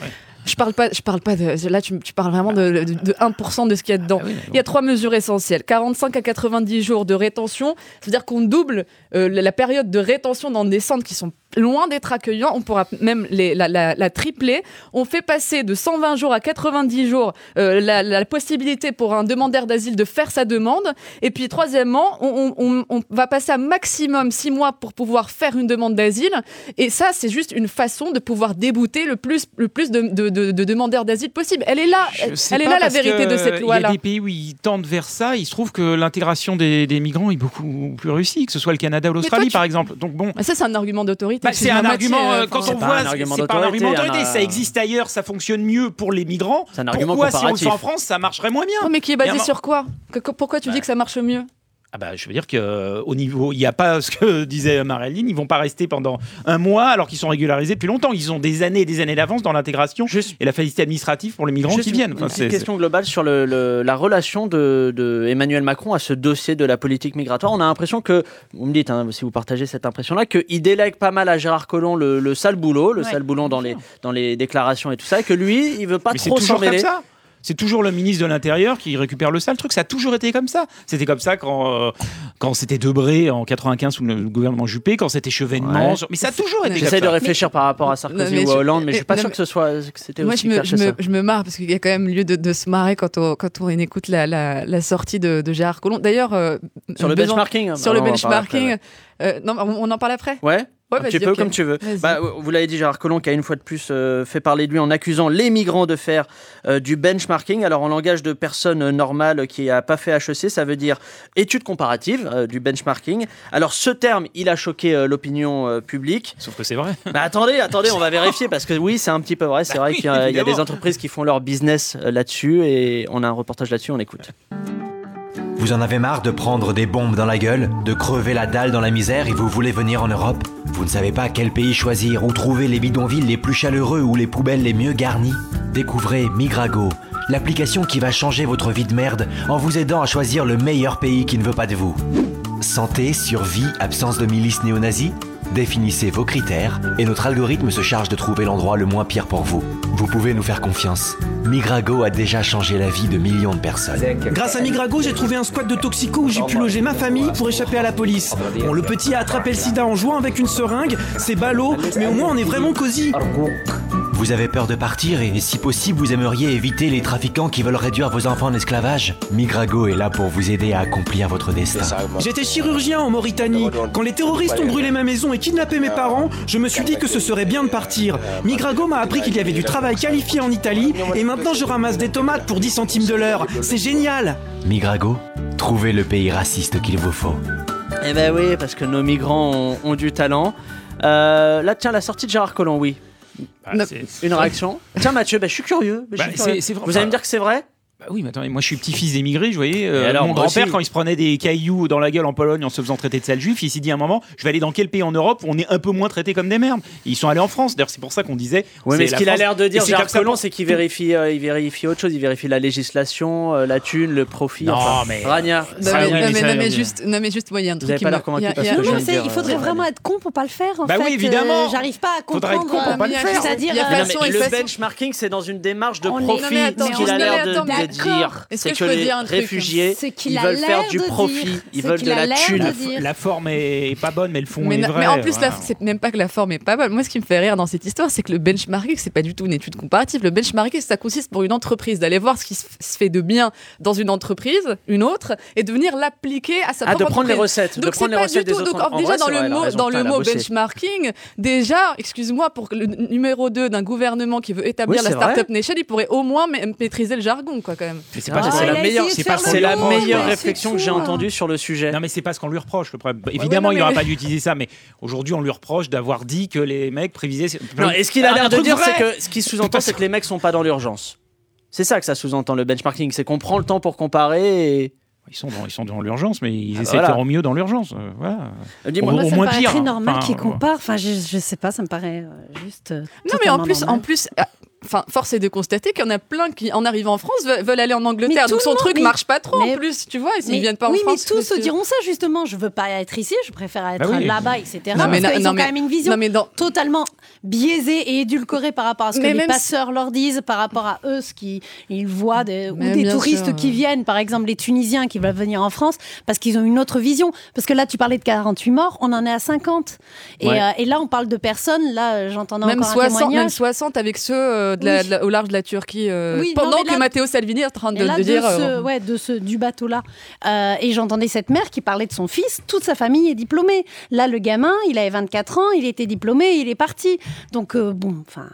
Je parle pas, je parle pas de. Là, tu, tu parles vraiment de, de, de 1% de ce qu'il y a dedans. Ah oui, Il y a trois mesures essentielles 45 à 90 jours de rétention. C'est-à-dire qu'on double euh, la la période de rétention dans des centres qui sont loin d'être accueillant. On pourra même les, la, la, la tripler. On fait passer de 120 jours à 90 jours euh, la, la possibilité pour un demandeur d'asile de faire sa demande. Et puis troisièmement, on, on- on va passer à maximum 6 mois pour pouvoir faire une demande d'asile. Et ça, c'est juste une façon de pouvoir débouter le plus, le plus de, de, de- de demandeurs d'asile possible. Elle est là, elle, sais elle est pas, là la vérité de cette Il y loi-là. a des pays où ils tendent vers ça. Il se trouve que l'intégration des, des migrants est beaucoup plus réussie, que ce soit le Canada ou l'Australie, par exemple. Donc bon. Ça, c'est un argument d'autorité. Bah, c'est un argument, euh, euh, quand on voit, un c'est pas un argument d'autorité, ça existe ailleurs, ça fonctionne mieux pour les migrants. C'est un argument Pourquoi si on le fait en France, ça marcherait moins bien mais qui est basé sur quoi? Que- que- Pourquoi tu dis que ça marche mieux? Ah bah, je veux dire que euh, au niveau, il n'y a pas ce que *laughs* disait Maréline, ils vont pas rester pendant un mois alors qu'ils sont régularisés depuis longtemps. Ils ont des années et des années d'avance dans l'intégration et la facilité administrative pour les migrants Juste qui viennent. Enfin, une petite question globale sur le, le- la relation de, de Emmanuel Macron à ce dossier de la politique migratoire. On a l'impression que, vous me dites hein, si vous partagez cette impression-là, qu'il délègue pas mal à Gérard Collomb le, le sale boulot, le Ouais, sale boulot dans les, dans les déclarations et tout ça, et que lui, il veut pas Mais trop s'en comme ça. C'est toujours le ministre de l'Intérieur qui récupère le sale truc. Ça a toujours été comme ça. C'était comme ça quand, euh, quand c'était Debré en 95 sous le gouvernement Juppé, quand c'était Chevènement. Ouais. Mais ça a toujours été comme J'essaie ça. de réfléchir par rapport à Sarkozy Non, mais ou à Hollande, mais je suis pas non, sûr mais- que ce soit que c'était Moi, aussi je me, je, que me, je me marre parce qu'il y a quand même lieu de, de se marrer quand on, quand on écoute la, la, la sortie de, de Gérard Collomb. D'ailleurs, euh, Sur le benchmarking, Sur bah, le benchmarking. euh, non, on, on en parle après Ouais Ouais, un petit peu comme tu veux. Bah, vous l'avez dit, Gérard Collomb qui a une fois de plus euh, fait parler de lui en accusant les migrants de faire euh, du benchmarking. Alors en langage de personne normale qui n'a pas fait HEC, ça veut dire étude comparative euh, du benchmarking. Alors ce terme, il a choqué euh, l'opinion euh, publique. Sauf que c'est vrai. *laughs* Bah, attendez, attendez, on va vérifier parce que oui, c'est un petit peu vrai. C'est Bah vrai oui, qu'il y, a- il y a des entreprises qui font leur business euh, là-dessus et on a un reportage là-dessus, on écoute. Vous en avez marre de prendre des bombes dans la gueule, de crever la dalle dans la misère et vous voulez venir en Europe? Vous ne savez pas quel pays choisir, où trouver les bidonvilles les plus chaleureux ou les poubelles les mieux garnies? Découvrez Migrago, l'application qui va changer votre vie de merde en vous aidant à choisir le meilleur pays qui ne veut pas de vous. Santé, survie, absence de milices néo-nazis? Définissez vos critères et notre algorithme se charge de trouver l'endroit le moins pire pour vous. Vous pouvez nous faire confiance. Migrago a déjà changé la vie de millions de personnes. Grâce à Migrago, j'ai trouvé un squat de toxico où j'ai pu loger ma famille pour échapper à la police. Bon, le petit a attrapé le sida en jouant avec une seringue, c'est ballot, mais au moins on est vraiment cosy. Vous avez peur de partir et si possible vous aimeriez éviter les trafiquants qui veulent réduire vos enfants en esclavage Migrago est là pour vous aider à accomplir votre destin. J'étais chirurgien en Mauritanie. Quand les terroristes ont brûlé ma maison et kidnappé mes parents, je me suis dit que ce serait bien de partir. Migrago m'a appris qu'il y avait du travail qualifié en Italie et maintenant je ramasse des tomates pour 10 centimes de l'heure. C'est génial Migrago, trouvez le pays raciste qu'il vous faut. Eh ben oui, parce que nos migrants ont, ont du talent. Euh, là, tiens, la sortie de Gérard Collomb, oui. Bah, Une réaction Tiens, Mathieu, bah, je suis curieux. bah, je suis curieux. Vous allez me dire que c'est vrai Bah oui, mais attendez, moi je suis petit-fils d'émigrés, je voyais. euh, alors, mon grand-père, aussi. quand il se prenait des cailloux dans la gueule en Pologne en se faisant traiter de sale juif, il s'est dit à un moment, je vais aller dans quel pays en Europe où on est un peu moins traité comme des merdes Ils sont allés en France, d'ailleurs c'est pour ça qu'on disait. Oui, mais ce qu'il a l'air de dire, c'est Gérard Collomb, c'est qu'il vérifie, euh, il vérifie autre chose. Il vérifie la législation, euh, la thune, le profit. Non, enfin, mais- Rania. Non, mais, juste, non, mais juste, il y a un truc avez qui pas me- l'air convaincu il faudrait vraiment être con pour pas le faire. Bah oui, évidemment. J'arrive pas à Faudrait être comprendre. con pour pas le faire. C'est-à-dire, le benchmarking, c'est dans une démarche de profit. Attends, Ce qu'il a l'air de, attends. Dire, c'est que que, je peux les dire réfugiés, Ce qu'il ils a veulent faire l'air du de profit, ils Ce veulent de la thune. de La, forme est pas bonne, mais le fond Mais, est vrai. mais en plus, voilà. c'est même pas que la forme est pas bonne. Moi, ce qui me fait rire dans cette histoire, c'est que le benchmarking, c'est pas du tout une étude comparative. Le benchmarking, ça consiste pour une entreprise d'aller voir ce qui se fait de bien dans une entreprise, une autre, et de venir l'appliquer à sa Ah, de propre prendre les entreprise. recettes, de Donc, prendre c'est les pas recettes du des tout. autres. Donc, En déjà, vrai, dans le mot, dans le benchmarking, déjà, excuse-moi, pour le numéro 2 d'un gouvernement qui veut établir la. Startup Nation, il pourrait au moins ma- maîtriser le jargon, quoi, quand même. Mais c'est Ah, pas, c'est c'est la meilleure, c'est pas c'est la réflexion que j'ai hein. entendue sur le sujet. Non mais c'est pas ce qu'on lui reproche. Le problème. Évidemment, non, il n'aura mais- pas dû utiliser ça, mais aujourd'hui, on lui reproche d'avoir dit que les mecs prévisaient. Non, et ce qu'il a l'air de dire, vrai. c'est que ce qui sous-entend, c'est que les mecs sont pas dans l'urgence. C'est ça que ça sous-entend le benchmarking, c'est qu'on prend le temps pour comparer. Et... Ils sont dans, ils sont dans l'urgence, mais ils Ah, essaient voilà. de faire au mieux dans l'urgence. euh, voilà. Dis-moi. Au- Moi, au moins me paraît pire, très hein. normal Enfin, qu'ils euh, comparent. Enfin, je, je sais pas, ça me paraît euh, juste. euh, Non, mais en plus, normal. en plus, enfin, force est de constater qu'il y en a plein qui, en arrivant en France, veulent, aller en Angleterre. tout Donc son le monde- truc mais- marche pas trop mais- en plus, tu vois. S'ils Mais- viennent pas en oui, France. mais tous se diront ça justement. Je veux pas être ici, je préfère être Bah oui. là-bas, etc. Non, parce mais non, non, ont mais- quand même une vision non, mais dans- totalement biaisée et édulcorée par rapport à ce que Mais les même passeurs leur disent, par rapport à eux, ce qu'ils ils voient, des- ou Mais des touristes sûr, qui viennent, par exemple les Tunisiens qui veulent venir en France, parce qu'ils ont une autre vision. Parce que là, tu parlais de 48 morts, on en est à 50. Et, Ouais. euh, et là, on parle de personnes, là, Même encore un 60, même témoignage. 60 avec ceux euh, de la- Oui. de la- au large de la Turquie, euh, Oui, non, pendant que Matteo Salvini est en train de, là, de de dire. ce, euh, ouais, de ce, du bateau-là. Euh, et j'entendais cette mère qui parlait de son fils. Toute sa famille est diplômée. Là, le gamin, il avait 24 ans, il était diplômé, il est parti. Donc, bon, enfin.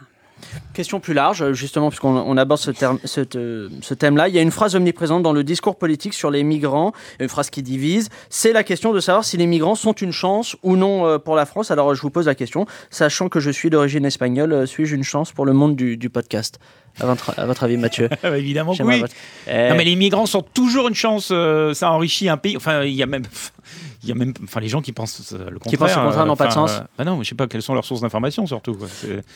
Question plus large, justement, puisqu'on on aborde euh, ce thème-là. Il y a une phrase omniprésente dans le discours politique sur les migrants, une phrase qui divise. C'est la question de savoir si les migrants sont une chance ou non euh, pour la France. Alors, je vous pose la question. Sachant que je suis d'origine espagnole, euh, suis-je une chance pour le monde du podcast? À votre, à votre avis, Mathieu *laughs* Ah bah, Évidemment que oui. votre-. Non, mais les migrants sont toujours une chance. euh, ça enrichit un pays. Enfin, il y a même, *laughs* il y a même, enfin, les gens qui pensent euh, le contraire. Qui pensent le contraire euh, n'ont pas de sens. euh, bah non, mais je sais pas quelles sont leurs sources d'information surtout. quoi.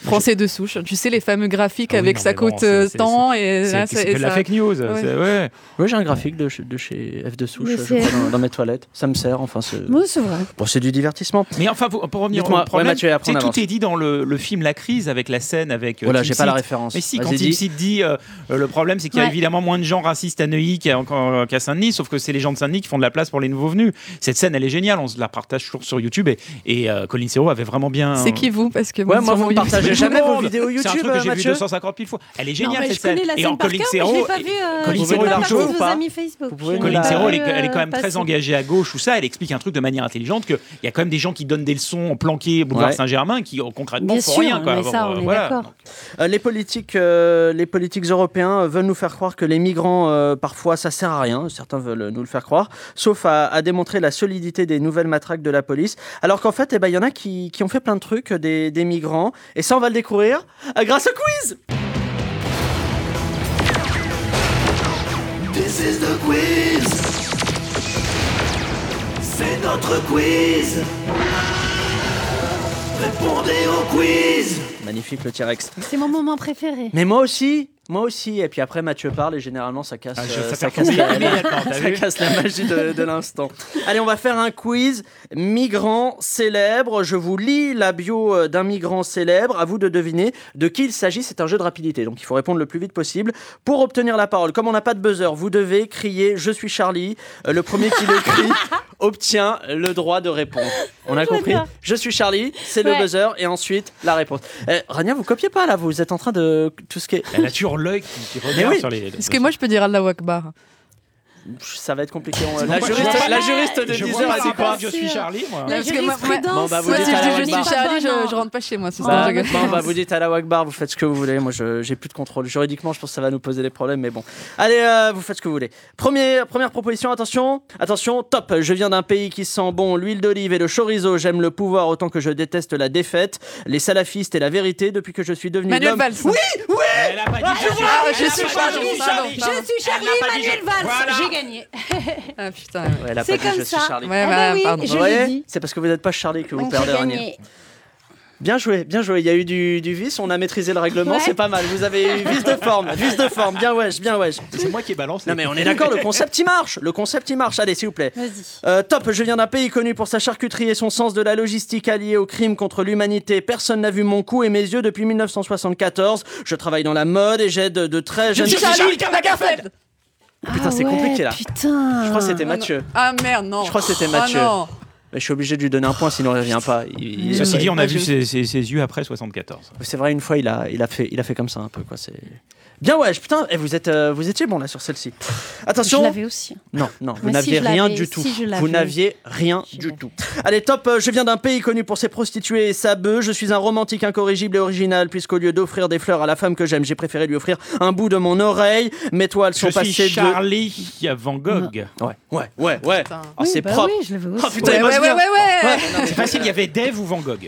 Français de souche. Tu sais, les fameux graphiques Ah oui, avec non, ça bon, coûte euh, tant et c'est- là, de la fake news, Ouais. Oui, j'ai un graphique de, chez- de chez F de Souche dans, dans mes toilettes. Ça me sert, enfin. c'est- Oui, c'est vrai. Bon, c'est du divertissement. Mais enfin, pour, pour revenir au problème, ouais, Mathieu, on tout est dit dans le, le film La Crise avec la scène avec. euh, là, Tim j'ai pas la référence. Mais si, quand Tim Seed dit euh, euh, le problème, c'est qu'il y a Ouais. évidemment moins de gens racistes à Neuilly qu'à Saint-Denis, sauf que c'est les gens de Saint-Denis qui font de la place pour les nouveaux venus. Cette scène, elle est géniale, on se la partage toujours sur YouTube et, et euh, Colin Serrault avait vraiment bien. C'est qui vous Parce que Ouais, moi, vous ne partagez YouTube- jamais vos vidéos *laughs* C'est un YouTube, truc que j'ai vu Mathieu 250 000 fois. Elle est Non, géniale mais cette scène. Et en Colin Serrault, euh, Colin je Serrault, ou Colin Serrault, elle, est- elle est quand euh, même très engagée à gauche, tout ça. Elle explique un truc de manière intelligente qu'il y a quand même des gens qui donnent des leçons planqués au boulevard. Saint-Germain qui euh, concrètement font rien. Quoi. euh. Euh, les, politiques, euh, les politiques européens veulent nous faire croire que les migrants, euh, parfois, ça sert à rien. Certains veulent nous le faire croire, sauf à, démontrer la solidité des nouvelles matraques de la police. Alors qu'en fait, eh ben, il y en a qui, ont fait plein de trucs, des, des migrants. Et ça, on va le découvrir euh, grâce au quiz This is the quiz. C'est notre quiz. Répondez au quiz. Magnifique le T-Rex. C'est mon moment préféré. Mais moi aussi, moi aussi. Et puis après, Mathieu parle et généralement, ça casse, Ah, je- euh, ça casse, la, ça casse magie de, de l'instant. Allez, on va faire un quiz migrant célèbre. Je vous lis la bio euh, d'un migrant célèbre. À vous de deviner de qui il s'agit. C'est un jeu de rapidité, donc il faut répondre le plus vite possible. Pour obtenir la parole, comme on n'a pas de buzzer, vous devez crier Je suis Charlie. Euh, le premier qui le crie *laughs* obtient le droit de répondre. On a compris. Je suis Charlie, c'est le buzzer et ensuite la réponse. Eh, Rania, vous copiez pas là, vous êtes en train de tout ce qui est. Elle a toujours l'œil qui, qui regarde oui. sur les. Est-ce que moi je peux dire Allah Akbar Ça va être compliqué. on- La juriste, vois- la juriste de je 10 vois heures, pas elle dit quoi Je suis Charlie, moi. La moi-. Bon, bah, vous Moi, dites si je je suis. Charlie, je, je rentre pas chez moi. c'est ça, Bah, bon, bah, vous dites à la Wagbar, vous faites ce que vous voulez. Moi, je j'ai plus de contrôle. Juridiquement, je pense que ça va nous poser des problèmes, mais bon. Allez, euh, vous faites ce que vous voulez. Premier, première proposition, attention, attention, top. Je viens d'un pays qui sent bon l'huile d'olive et le chorizo. J'aime le pouvoir autant que je déteste la défaite, les salafistes et la vérité. Depuis que je suis devenu Manuel. Valls. Oui, oui. Elle a pas dit je suis Ah, Charlie. je suis pas Charlie, Je suis Charlie Manuel je- Valls. Gagné. Ah putain. Ouais, elle a C'est pas dit comme je suis ça. Charlie. Ouais, Ah bah oui, pardon. je Vous voyez l'ai dit. C'est parce que vous n'êtes pas Charlie que vous Donc perdez gagné. Bien joué, bien joué. Il y a eu du, du vice, on a maîtrisé le règlement, Ouais. c'est pas mal. Vous avez eu vice de forme, vice de forme. Bien wesh, bien wesh. C'est moi qui ai balancé. Non mais on est d'accord, le concept il marche. Le concept il marche. Allez, s'il vous plaît. Vas-y. Euh, top, je viens d'un pays connu pour sa charcuterie et son sens de la logistique allié au crime contre l'humanité. Personne n'a vu mon cou et mes yeux depuis 1974. Je travaille dans la mode et j'aide de très jeunes... Je suis Charlie Lagerfeld Putain, c'est Ah ouais, compliqué, là. Putain. Je crois que c'était Mathieu. Ah merde, non. Je crois que c'était Ah, Mathieu. non. Mais je suis obligé de lui donner un point sinon il revient pas. Il- il- Ceci dit, on a vu ses, ses- ses yeux après 74. C'est vrai, une fois, il a, il a, fait, il a fait comme ça un peu. Quoi. C'est... Bien, ouais, putain, eh, vous, êtes, euh, vous étiez bon là sur celle-ci. Je Attention. l'avais aussi. Non, non, vous n'aviez si, je rien du tout. si, je vous n'aviez rien Je du tout. Allez, top, euh, je viens d'un pays connu pour ses prostituées et sa bœuf. Je suis un romantique incorrigible et original, puisqu'au lieu d'offrir des fleurs à la femme que j'aime, j'ai préféré lui offrir un bout de mon oreille. Mes toiles sont Je suis passées de. Charlie Van Gogh. Ouais, ouais, ouais, ouais. Oh, c'est bah propre. oui, je aussi. Oh putain, Ouais, il ouais, ouais, ouais, ouais. C'est facile, il y avait Dave ou Van Gogh?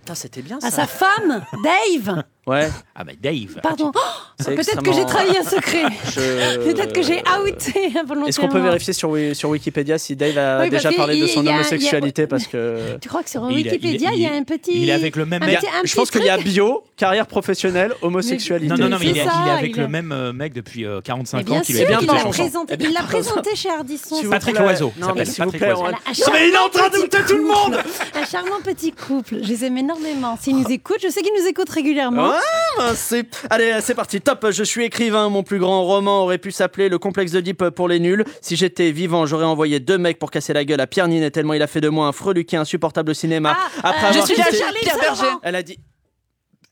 Putain, c'était bien À ça. sa femme, Dave? Ouais. *laughs* Ah bah Dave. Pardon. Oh, Peut-être que j'ai trahi un secret. *laughs* Je- Peut-être que j'ai outé *laughs* involontairement. Est-ce qu'on peut vérifier sur, sur Wikipédia si Dave a Oui, déjà parlé de son a- homosexualité Parce que. Tu crois que sur Wikipédia, il- y a un petit. il est avec le même mec. petit- Je pense qu'il y a bio, carrière professionnelle, homosexualité. Non, non, non, mais il est, C'est ça, il est avec il le même euh, mec depuis euh, 45 Mais bien ans. qui sûr, lui a il l'a présenté, Eh bien, il l'a pardon. présenté chez Ardisson. Patrick. Loiseau, Non, mais il est en train charmant d'outer tout le monde Un charmant petit couple. Je les aime énormément. S'ils nous écoutent, je sais qu'ils nous écoutent régulièrement. Ah, c'est... Allez, c'est parti. Top, je suis écrivain. Mon plus grand roman aurait pu s'appeler Le complexe de Deep pour les nuls. Si j'étais vivant, j'aurais envoyé deux mecs pour casser la gueule à Pierre Ninet tellement il a fait de moi un freluquin insupportable au cinéma. Après euh, avoir je suis quitté- Charlie Pierre Saint-Laurent. Berger. Elle a dit.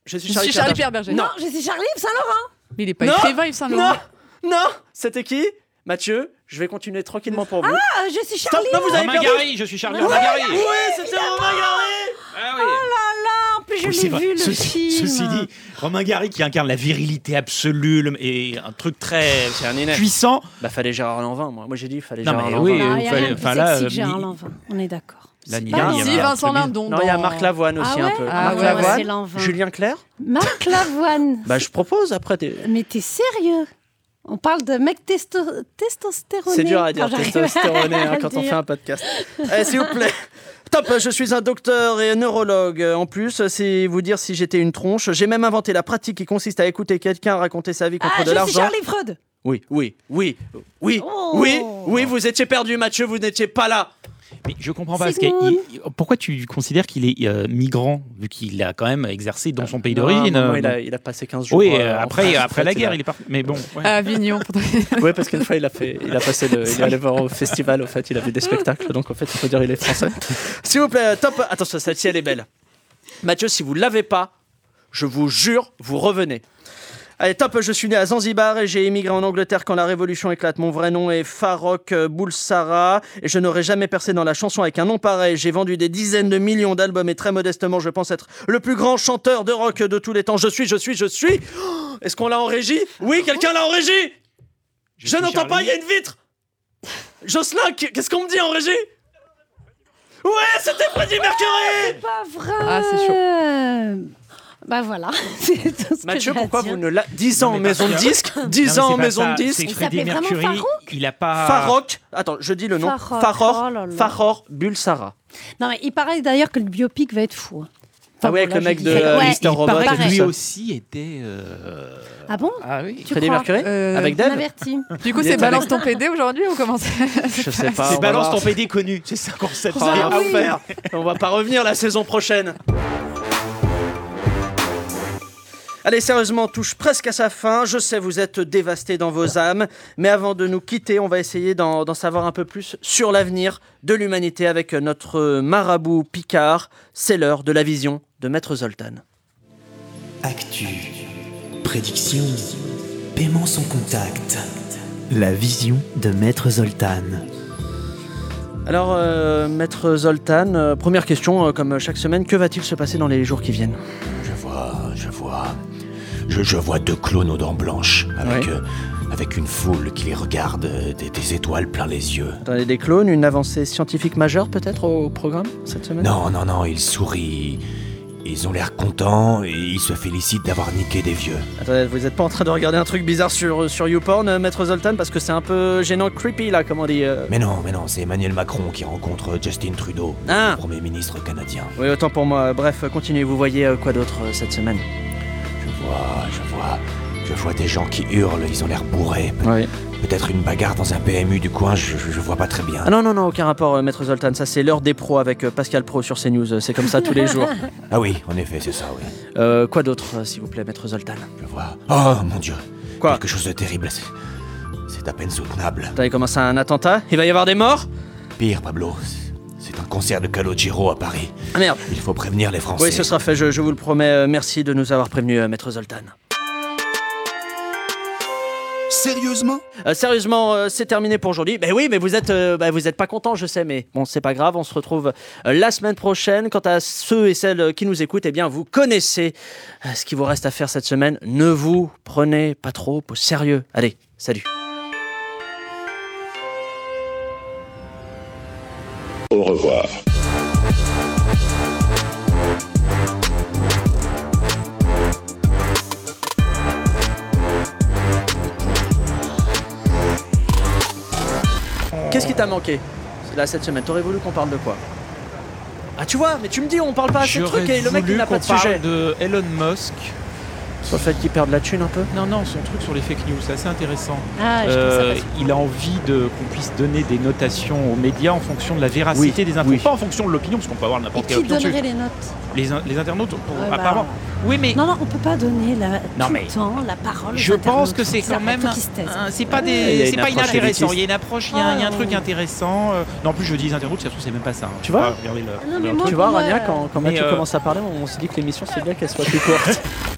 Je suis Je Charlie, suis Charlie Pierre Pierre Berger. Non, je suis Charlie Saint-Laurent. Mais il est pas Non. écrivain, Yves Saint Non, Laurent. non, c'était qui? Mathieu, je vais continuer tranquillement pour vous. Ah, je suis Stop, Charlie. non, vous avez Romain perdu. Gary, je suis Charlie Romain Gary. Oui, c'était Romain Gary. Ah oui. Oh là je l'ai vu le Ceci, film. ceci dit, Romain Gary qui incarne la virilité absolue le- et un truc très puissant. Bah fallait Gérard Lanvin, moi. Moi j'ai dit il fallait Non, Gérard Lanvin. oui, Non, il il y a fallait- enfin, là, euh, Gérard Lanvin. On est d'accord. Là, là. Si, Vincent. Lindon. Non, il y a Marc Lavoine aussi Ah un peu. Ah Marc ouais, Lavoine, c'est Lanvin. Julien Clerc Marc Lavoine. Bah je propose après. t'es- Mais t'es sérieux? On parle de mec testo testostéroné. C'est dur à dire, testostéroné, hein, quand on fait un podcast. Eh, S'il vous plaît. *laughs* Top, je suis un docteur et un neurologue. En plus, c'est vous dire si j'étais une tronche. J'ai même inventé la pratique qui consiste à écouter quelqu'un raconter sa vie contre Ah, de l'argent. Charlie Freud. Oui, oui, oui, oui, Oh. oui, oui, vous étiez perdu, Mathieu, vous n'étiez pas là. Mais je comprends pas. Parce Sigmund. que il- pourquoi tu considères qu'il est euh, migrant, vu qu'il a quand même exercé dans son pays Non, d'origine euh, il, a, il a passé 15 jours. Oui, euh, euh, après, France, après la guerre, a- il est parti. Mais bon. ouais. À Avignon. Oui, *laughs* parce qu'une fois, il a, fait, il a passé le, il est allé voir au festival, au fait, il a vu des spectacles, donc en fait, il faut dire il est français. S'il vous plaît, top. Attention, celle-ci, elle est belle. Mathieu, si vous ne l'avez pas, je vous jure, vous revenez. Allez, top, je suis né à Zanzibar et j'ai émigré en Angleterre quand la révolution éclate. Mon vrai nom est Farok Boulsara et je n'aurais jamais percé dans la chanson avec un nom pareil. J'ai vendu des dizaines de millions d'albums et très modestement, je pense être le plus grand chanteur de rock de tous les temps. Je suis, je suis, je suis. Oh, *gasps* Est-ce qu'on l'a en régie? Oui, quelqu'un l'a en régie Je, n'entends pas, il y a une vitre Jocelyn, qu- qu'est-ce qu'on me dit en régie? Ouais, c'était Freddie Mercury Pas vrai. Ah, c'est chaud. Bah voilà. *laughs* C'est tout ce que Mathieu, à pourquoi dire. vous ne la... 10 ans en maison de que- disque, Non, 10 mais ans en pas maison de disque, Freddie s'appelait vraiment Mercury. Farouk Il a pas. Farok, attends, je dis le nom, Farok, Faror, oh Bulsara. Non, mais il paraît d'ailleurs que le biopic va être fou. hein. Ah oui, avec bon, le mec de euh, Ouais. Mister Il Robot que lui aussi était. euh, Ah bon Ah oui. Tu Freddie crois Mercury Euh, Avec On Dave. Du coup, c'est est balance avec- ton PD aujourd'hui ou comment ça *laughs* Je sais pas. C'est balance ton PD connu. C'est ça qu'on sait. Ah, Ah oui. enfer. On va pas revenir la saison prochaine. Allez, sérieusement, on touche presque à sa fin. Je sais, vous êtes dévastés dans vos âmes. Mais avant de nous quitter, on va essayer d'en d'en savoir un peu plus sur l'avenir de l'humanité avec notre marabout Picard. C'est l'heure de la vision de Maître Zoltan. Actu, prédiction, paiement sans contact. La vision de Maître Zoltan. Alors, euh, Maître Zoltan, euh, première question, euh, comme chaque semaine, que va-t-il se passer dans les jours qui viennent? Je vois, je vois. Je, je vois deux clones aux dents blanches, avec, Ouais. euh, avec une foule qui les regarde, euh, des, des étoiles plein les yeux. Attendez, des clones, une avancée scientifique majeure peut-être au programme cette semaine? Non, non, non, ils sourient. Ils ont l'air contents et ils se félicitent d'avoir niqué des vieux. Attendez, vous êtes pas en train de regarder un truc bizarre sur, sur YouPorn, euh, Maître Zoltan, parce que c'est un peu gênant, creepy là, comme on dit. euh. Mais non, mais non, c'est Emmanuel Macron qui rencontre Justin Trudeau, Ah. le Premier ministre canadien. Oui, autant pour moi. Bref, continuez, vous voyez euh, quoi d'autre euh, cette semaine? Vois, je vois. Je vois des gens qui hurlent, ils ont l'air bourrés. Pe- Oui. Peut-être une bagarre dans un PMU du coin, je, je- je vois pas très bien. Ah non, non, non, aucun rapport, euh, Maître Zoltan. Ça, c'est l'heure des pros avec euh, Pascal Pro sur CNews. euh, C'est comme ça tous les jours. *laughs* Ah oui, en effet, c'est ça, oui. Euh, quoi d'autre, s'il vous plaît, Maître Zoltan? Je vois. Oh mon dieu. Quoi? Quelque chose de terrible. c'est- C'est à peine soutenable. Comment ça, un attentat? Il va y avoir des morts? Pire, Pablo. Concert de Calogero à Paris. Ah merde Il faut prévenir les Français. Oui, ce sera fait, je, je vous le promets. Euh, Merci de nous avoir prévenus, euh, Maître Zoltan. Sérieusement? Euh, sérieusement, euh, c'est terminé pour aujourd'hui. Ben oui, mais vous êtes, euh, bah, vous êtes pas content, je sais, mais bon, c'est pas grave. On se retrouve euh, la semaine prochaine. Quant à ceux et celles qui nous écoutent, eh bien, vous connaissez euh, ce qu'il vous reste à faire cette semaine. Ne vous prenez pas trop au sérieux. Allez, salut. Au revoir. Qu'est-ce qui t'a manqué là cette semaine? T'aurais voulu qu'on parle de quoi? Ah tu vois, mais tu me dis on parle pas à ce truc et le mec il n'a pas de sujet. de Elon Musk sur le fait qu'il perde la thune un peu Non, non, son truc sur les fake news, c'est assez intéressant. Ah, je ça Euh, il a envie de qu'on puisse donner des notations aux médias en fonction de la véracité Oui, des infos, oui. pas en fonction de l'opinion, parce qu'on peut avoir n'importe quelle qui opinion. donnerait dessus. les notes Les, in- les internautes, pour- Ouais, bah, apparemment. Oui, mais Non, non, on peut pas donner la, Non, tout mais- le temps la parole. aux je pense que c'est quand même. C'est pas Ouais, il y a des, pas inintéressant. Il y a une approche, il y a, il y a un Ah. truc intéressant. euh. Non, en plus je dis les internautes, ça se trouve c'est même pas ça. hein. Tu vois truc. Tu vois Rania, quand, Mathieu euh, commence à parler, on se dit que l'émission c'est bien qu'elle soit plus courte. *laughs*